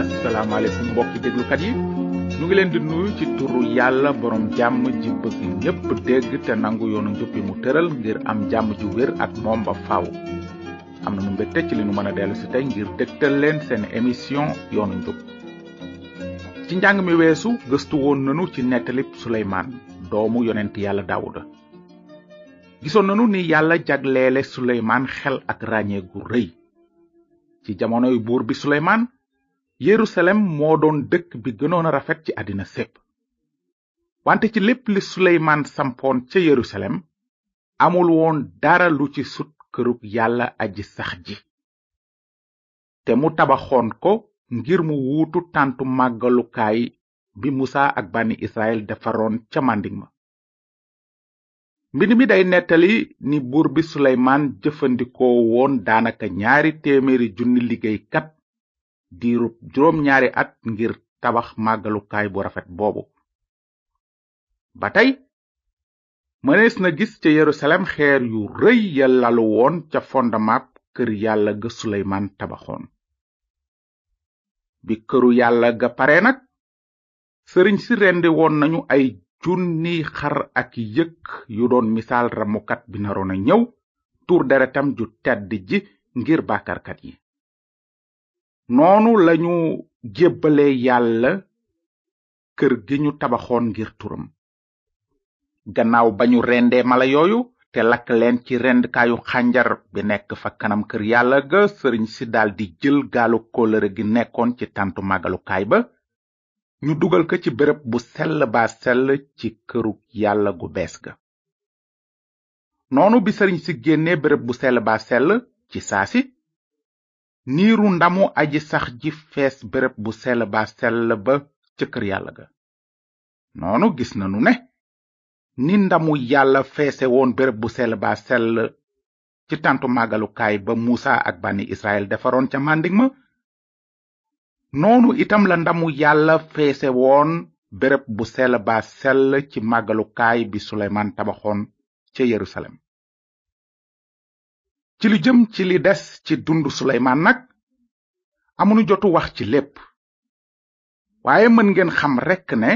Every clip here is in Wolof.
asalaamaaleykum mbokki déglukat yi ñu ngi leen di nuyu ci turu yàlla borom jàmm ji bëgg ñépp dégg te nangu yoonu njub bi mu tëral ngir am jàmm ju wér ak moom ba faaw. am na nu mbégte ci li nu mën a dellu si tey ngir dégtal leen seen émission yoonu njub ci njàng mi weesu gëstu woon nanu ci nettalib suleymaan doomu yonent yàlla daawuda gisoon nanu ni yàlla jagleele suleymaan xel ak ràññee gu rëy ci jamonoy buur bi suleymaan yerusalem moo doon dëkk bi gënoon a rafet ci àddina sépp wante ci lépp li suleymaan sampoon ca yerusalem amul woon dara lu ci sut kërug yàlla aji sax ji te mu tabaxoon ko ngir mu wuutu tàntu màggalukaay bi musa ak bànni israel defaroon ca màndig ma mbind mi day nettali ni buur bi suleymaan jëfandikoo woon daanaka ñaari téeméeri junni liggéeykat diirub juróom ñaari at ngir tabax màggalukaay bu rafet boobu ba tey mënees na gis ca yerusalem xeer yu rëy ya lalu woon ca fondamaab kër yàlla ga suleymaan tabaxoon bi këru yàlla ga pare nag sëriñ si rendi woon nañu ay junniy xar ak yëkk yu doon misaal ramukat bi naroon a ñëw tuur deretam ju tedd ji ngir bàkkarkat yi noonu lañu jébbale yàlla kër gi ñu tabaxoon ngir turam gannaaw ba ñu rendee mala yooyu te lakk leen ci rendkaayu xànjar bi nekk fa kanam kër yàlla ga sëriñ si daldi jël gaalu kóllëre gi nekkoon ci tàntu màggalukaay ba ñu dugal ko ci béréb bu sell baa sell ci këru yàlla gu bees ga noonu bi sëriñ si génnee béréb bu sell baa sell ci saa si niiru ndamu aji sax ji fees béréb bu sell baa sell ba ca kër yàlla ga noonu gis nanu ne ni ndamu yàlla feese woon béréb bu sell baa sell ci tàntu màggalukaay ba muusa ak bànni israel defaroon ca màndig ma noonu itam la ndamu yàlla feese woon béréb bu sell ba sell ci màggalukaay bi suleymaan tabaxoon ca yerusalem ci lu jëm ci li des ci dund suleymaan nag amunu jotu wax ci lépp waaye mën ngeen xam rekk ne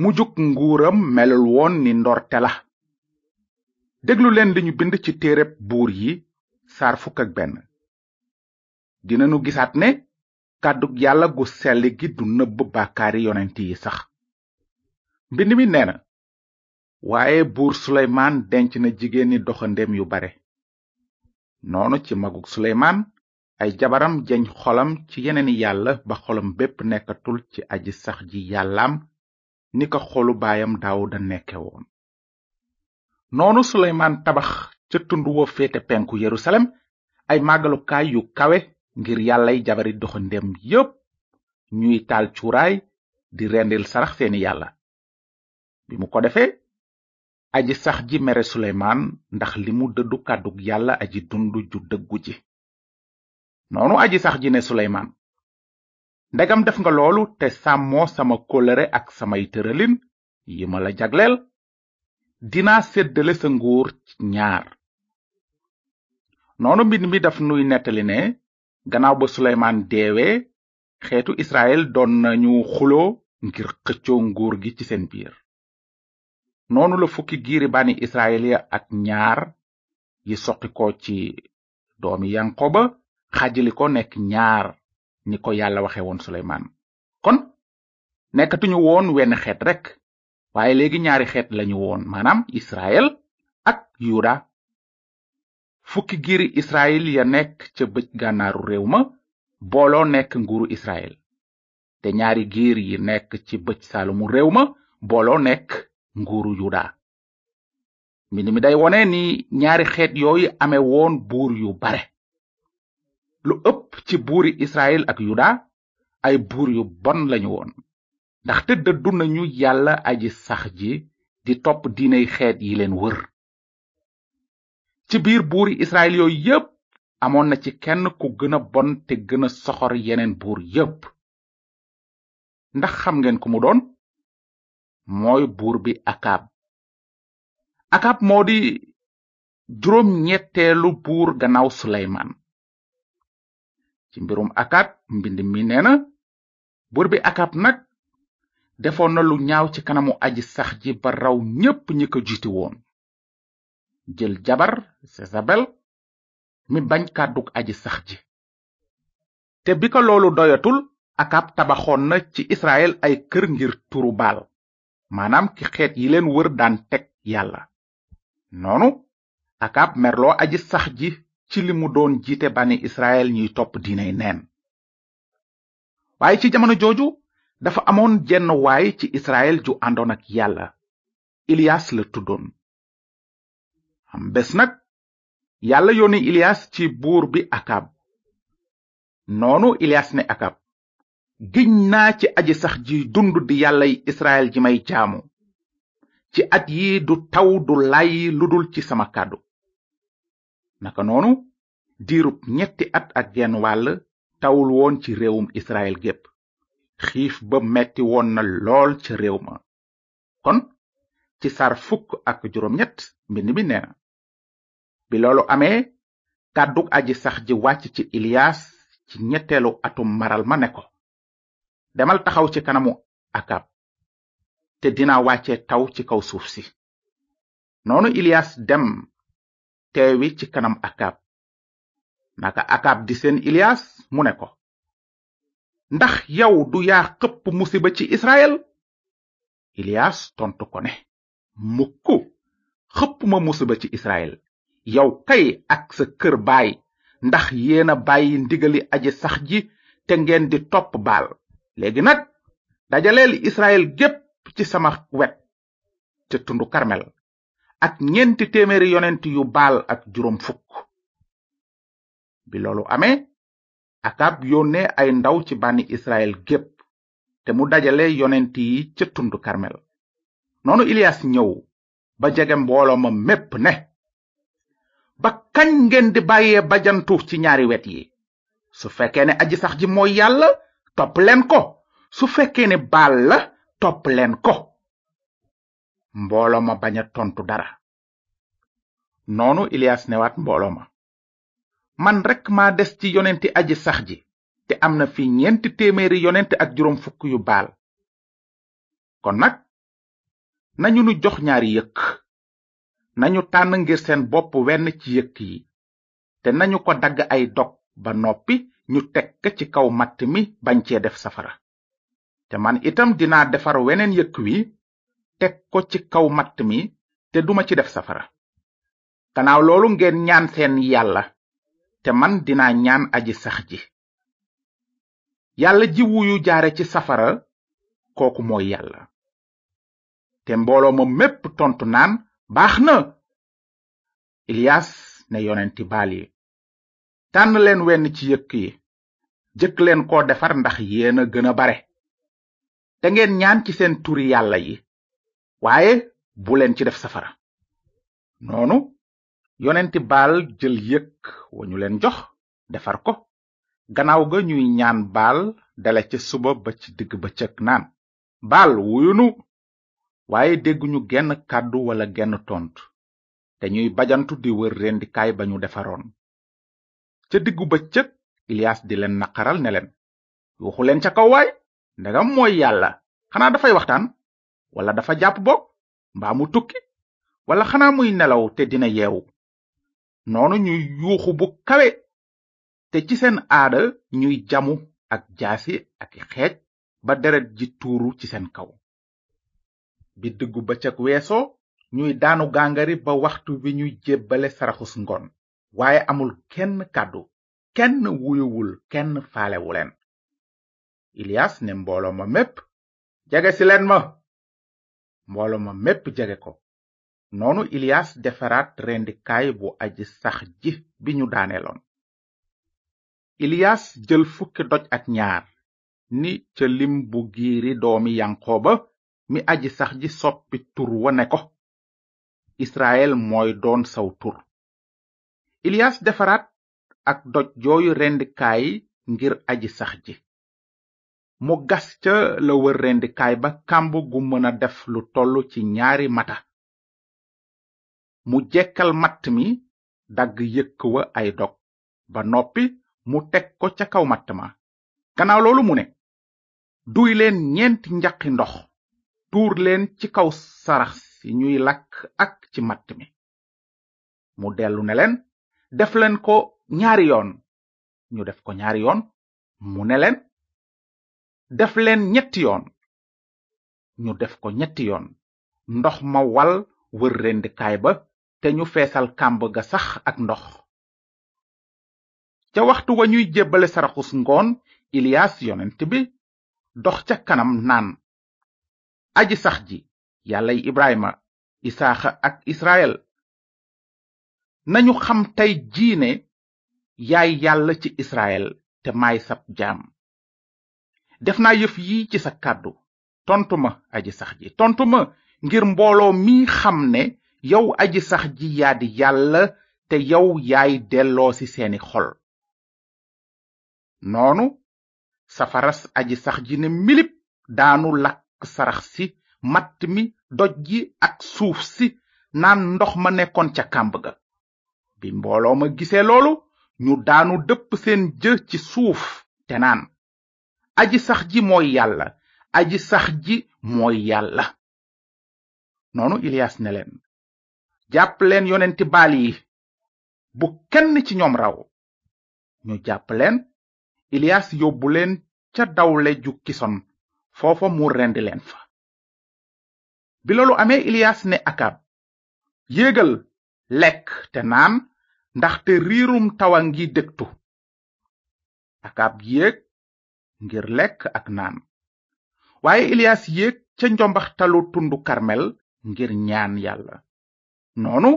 mujug nguuram melul woon ni ndorte la déglu leen li ñu bind ci téereb buur yi saar fukk ak benn dinanu gisaat ne kàddug yàlla gu sell gi du nëbb bàkkaari yonent yi sax mbind mi nee na waaye buur suleymaan denc na jigéen ñi doxandéem yu bare noonu ci magug suleymaan ay jabaram jeñ xolam ci yeneen yàlla ba xolam bépp nekkatul ci aji sax ji yàllaam ni ko xolu baayam daawuda nekke woon noonu suleymaan tabax ca tund wa féete penku yerusalem ay màggalukaay yu kawe ngir yàllay jabari doxandem yépp ñuy taal cuuraay di rendil sarax seeni yàlla bi mu ko defee aji sax ji mere suleymaan ndax li mu dëddu kàddug yàlla aji dund ju dëggu ji noonu aji sax ji ne suleymaan ndegam def nga loolu te sàmmoo sama kóllëre ak samay tëralin yi ma la jagleel dinaa séddale sa nguur ñaar noonu mbind mi daf nuy nettali ne gannaaw ba suleymaan deewee xeetu israel doon nañu xuloo ngir xëccoo nguur gi ci seen biir noonu la fukki giiri bànni israel ya ak ñaar yi soqi ko ci doomi yanqoba xaajali ko nekk ñaar ni ko yàlla waxe woon suleymaan kon nekkatuñu woon wenn xeet rekk waaye léegi ñaari xeet lañu woon maanaam Israël ak Yuda fukki giiri Israël ya nekk ca bëj gànnaaru réew ma booloo nekk nguuru Israël te ñaari giir yi nekk ci bëj saalumu réew ma booloo nekk nguuru Yuda mbind mi day wone ni ñaari xeet yooyu amee woon buur yu bare lu ëpp ci buuri Israël ak Yuda ay buur yu bon lañu woon ndaxte dëddu nañu yàlla aji sax ji di topp diiney xeet yi leen wër ci biir buuri israel yooyu yépp amoon na ci kenn ku gën a bon te gën a soxor yeneen buur yépp ndax xam ngeen ku mu doon mooy buur bi akab akab moo di juróom ñetteelu buur gannaaw suleymaan ci mbirum akab mbind mi nee na buur bi akab nag defoon na lu ñaaw ci kanamu aji sax ji ba raw ñépp ñi ko jiiti woon jël jabar sesabel mi bañ kàddug aji sax ji te bi ko loolu doyatul akab tabaxoon na ci israel ay kër ngir turu baal maanaam ki xeet yi leen wër daan teg yàlla noonu akab merloo aji sax ji ci li mu doon jiite bànni israel ñuy topp diinay neen waaye ci jamono jooju dafa amoon jenn waay ci israel ju àndoon ak yàlla ilias la tuddoon am bés nag yàlla yónni ilias ci buur bi akab noonu ilias ne akab giñ naa ci aji sax ji dund di yàllay israel ji may jaamu ci at yi du taw du lay lu dul ci sama kàddu naka noonu diirub ñetti at ak genn wàll tawul woon ci réewum israel gépp xiif ba metti woon na lool ca réew ma kon ci sar fukk ak juróom ñett mbind mi nee bi loolu amee kàddug aji sax ji wàcc ci Ilias ci ñetteelu atum maral ma ne ko demal taxaw ci kanamu Akab te dina wàcce taw ci kaw suuf si noonu Ilias dem teewi ci kanam Akab naka Akab di seen Ilias mu ne ko ndax yow du yaa xëpp musiba ci Israël Ilias tontu ko ne mukk xëpp ma musiba ci israel yow kay ak sa kër baay ndax yéena bàyyi ndigali aji sax ji te ngeen di topp baal léegi nag dajaleel israel gépp ci sama wet te tundu karmel ak ñeenti téeméeri yonent yu baal ak juróom fukk bi loolu amee akab yónnee ay ndaw ci bànni israel gépp te mu dajale yonent yi ca tund karmel noonu iliyas ñëw ba jege mbooloo ma mépp ne ba kañ ngeen di bàyyee bajantu ci ñaari wet yi su fekkee ne aji sax ji mooy yàlla topp leen ko su fekkee ne baal la topp leen ko mbooloo ma bañ a tontu dara noonu iliyas newaat mbooloo ma man rekk maa des ci yonenti aji sax ji te am na fi ñeenti téeméeri yonent ak juróom fukk yu baal kon nag nañu nu jox ñaari yëkk nañu tànn ngir seen bopp wenn ci yëkk yi te nañu ko dagg ay dog ba noppi ñu teg ci kaw matt mi bañ cee def safara te man itam dinaa defar weneen yëkk wi teg ko ci kaw matt mi te duma ci def safara gannaaw loolu ngeen ñaan seen yàlla te man dinaa ñaan aji sax ji yàlla ji wuyu jaare ci safara kooku mooy yàlla te mbooloo ma mépp tontu naan baax na Ilias ne yonenti baal yi tànn leen wenn ci yëkk yi jëkk leen koo defar ndax yéena gën a bare te ngeen ñaan ci seen turi yàlla yi waaye bu leen ci def safara noonu yonenti baal jël yëg wa ñu leen jox defar ko gannaaw ga ñuy ñaan baal dale ca suba ba ci digg bëccëg naan baal wuyunu waaye dégguñu genn kàddu walla genn tontu te ñuy bajantu di wër rendikaay ba ñu defaroon ca diggu bëccëg Ilias di leen naqaral ne leen yuuxu leen ca kaw waay ndegam mooy yàlla xanaa dafay waxtaan walla dafa jàpp boog mbaa mu tukki wala xanaa muy nelaw te dina yeewu noonu ñuy yuuxu bu kawe te ci seen aada ñuy jamu ak jaasi ak xeej ba deret ji tuuru ci seen kaw bi diggu bëccëg weesoo ñuy daanu gàngari ba waxtu wi ñuy jébbale saraxus ngoon waaye amul kenn kàddu kenn wuyuwul kenn faalewu leen Ilias ne mbooloo ma mépp jege si leen ma mbooloo ma mépp jege ko noonu Ilias defaraat rendikaay bu aji sax ji bi ñu daaneeloon Ilias jël fukki doj ak ñaar ni ca lim bu giiri doomi Yanqooba mi aji sax ji soppi tur wa ne ko Israel mooy doon saw tur Ilias defaraat ak doj jooyu rendikaay ngir aji sax ji mu gas ca la wër rendikaay ba kàmb gu mën a def lu tollu ci ñaari mata mu jekkal matt mi dagg yëkk wa ay dog ba noppi mu teg ko ca kaw matt ma gannaaw loolu mu ne duy leen ñeenti njaqi ndox tuur leen ci kaw sarax si ñuy lakk ak ci matt mi mu dellu ne leen def leen ko ñaari yoon ñu def ko ñaari yoon mu ne leen def leen ñetti yoon ñu def ko ñetti yoon ndox ma wal wër rendikaay ba te ñu feesal kàmb ga sax ak ndox ca waxtu wa ñuy jébbale saraxus ngoon Ilias yonent bi dox ca kanam naan aji sax ji yàllay Ibrahima Isaaxa ak Israël nañu xam tey jiine yaay yàlla ci israel te maay sab jaam def naa yëf yi ci sa kàddu tontu ma aji sax ji tontu ma ngir mbooloo mi xam ne yow aji sax ji yaa di yàlla te yow yaay delloo ci seeni xol noonu safaras aji sax ji ne milib daanu lakk sarax si matt mi doj gi ak suuf si naan ndox ma nekkoon ca kàmb ga bi mbooloo ma gisee loolu ñu daanu dëpp seen jë ci suuf te naan aji sax ji mooy yàlla aji sax ji mooy yàlla noonu Ilias ne leen jàpp leen yonenti baal yi bu kenn ci ñoom raw ñu jàpp leen Ilias yóbbu leen ca dawle ju kison foofa mu rendi leen fa bi loolu amee Ilias ne Akab yéegal lekk te naan ndaxte riirum tawa ngi dëgtu akaab yéeg ngir lekk ak naan waaye iliyas yéeg ca njombaxtalu tundu karmel ngir ñaan yàlla noonu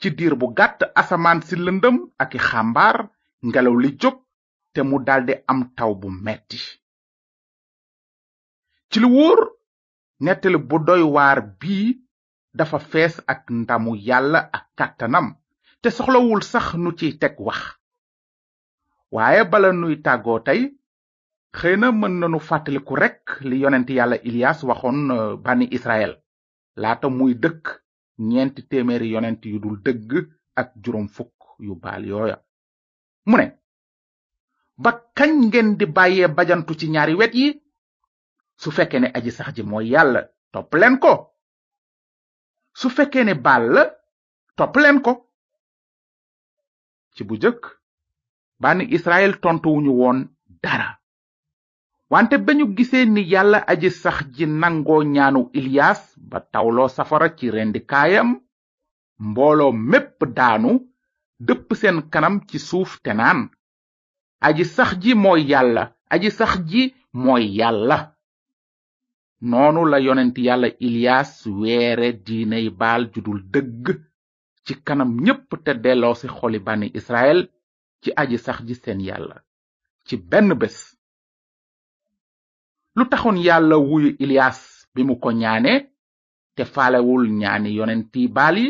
ci diir bu gàtt asamaan si lëndëm ak i xàmbaar ngelaw li jóg te mu daldi am taw bu metti ci lu wóor nettali bu doy waar bii dafa fees ak ndamu yàlla ak kàttanam te soxlawul sax nu ciy teg wax waaye bala nuy tàggoo tey xëy na mën nanu fàttaliku rekk li yonent yàlla Ilias waxoon euh, bànni Israël laata muy dëkk ñeenti téeméeri yonent yu dul dëgg ak juróom fukk yu baal yooya mu ne ba kañ ngeen di bàyyee bajantu ci ñaari wet yi su fekkee ne aji sax ji mooy yàlla topp leen ko su fekkee ne baal la topp leen ko ci bu jëkk bànni israel tontuwuñu woon dara wante ba ñu gisee ni yàlla aji sax ji nangoo ñaanu iliyas ba tawloo safara ci rendikaayam mbooloo mépp daanu dëpp seen kanam ci suuf te naan aji sax ji mooy yàlla aji sax ji mooy yàlla noonu la yonent yàlla ilyaas weere diiney baal judul dëgg ci kanam ñépp te delloo ci xoli bànni israel ci aji sax ji seen yàlla ci benn bés lu taxoon yàlla wuyu ilyaas bi mu ko ñaane te faalewul ñaani yonenti baal yi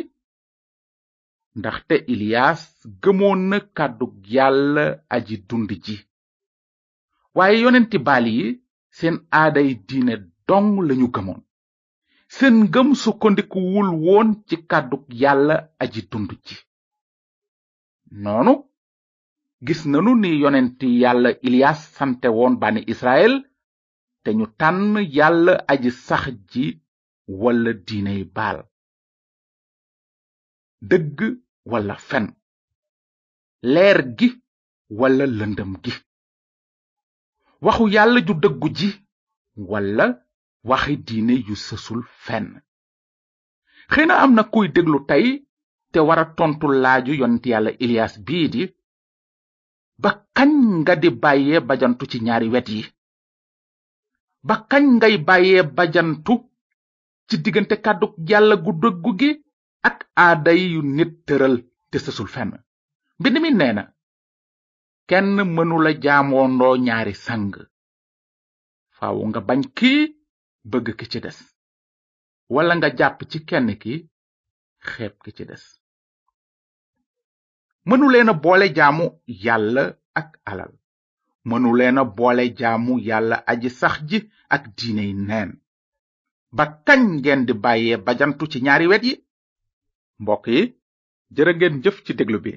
ndaxte Ilias gëmoon na kàddug Yàlla aji dund ji waaye yonenti Baal yi seen aaday diine dong lañu gëmoon seen ngëm sukkandikuwul woon ci kàddug Yàlla aji dund ji noonu gis nanu ni yonent yàlla Ilias sante woon bànni Israël te ñu tànn yàlla aji sax ji walla diiney Baal dëgg walla fen leer gi walla lëndëm gi waxu yàlla ju dëggu ji walla waxi diine yu sësul fenn xëy na am na kuy déglu tey te wara tontu laaju yonent yàlla Ilias bii di ba kañ nga di bàyyee bajantu ci ñaari wet yi ba kañ ngay bàyyee bajantu ci diggante kàddug yàlla gu dëggu gi ak aaday yu nit tëral te sësul fenn mbind mi nee na kenn mënula jaamoondoo ñaari sang faaw nga bañ kii bëgg ki ci des walla nga jàpp ci kenn ki xeeb ki ci des mënuleena boole jaamu yàlla ak alal mënuleena boole jaamu yàlla aji sax ji ak diiney neen ba kañ ngeen di bàyyee bajantu ci ñaari wet yi mbokk yi jërë ngeen jëf ci déglu bi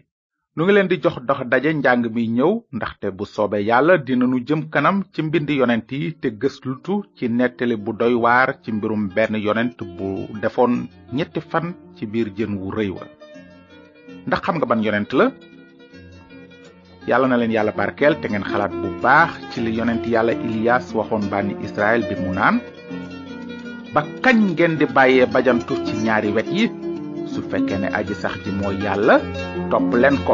nu ngi leen di jox dox daje njàng mi ñëw ndaxte bu soobee yàlla dinanu jëm kanam ci mbind yonent yi te gëslutu ci nettali bu doy waar ci mbirum benn yonent bu defoon ñetti fan ci biir jën wu rëy wa ndax xam nga ban yonent la yàlla na leen yàlla barkeel te ngeen xalaat bu baax ci li yonent yàlla Ilias waxoon bànni Israël bi mu naan ba kañ ngeen di bàyyee bajantu ci ñaari wet yi su fekkee ne aji sax ji mooy yàlla topp leen ko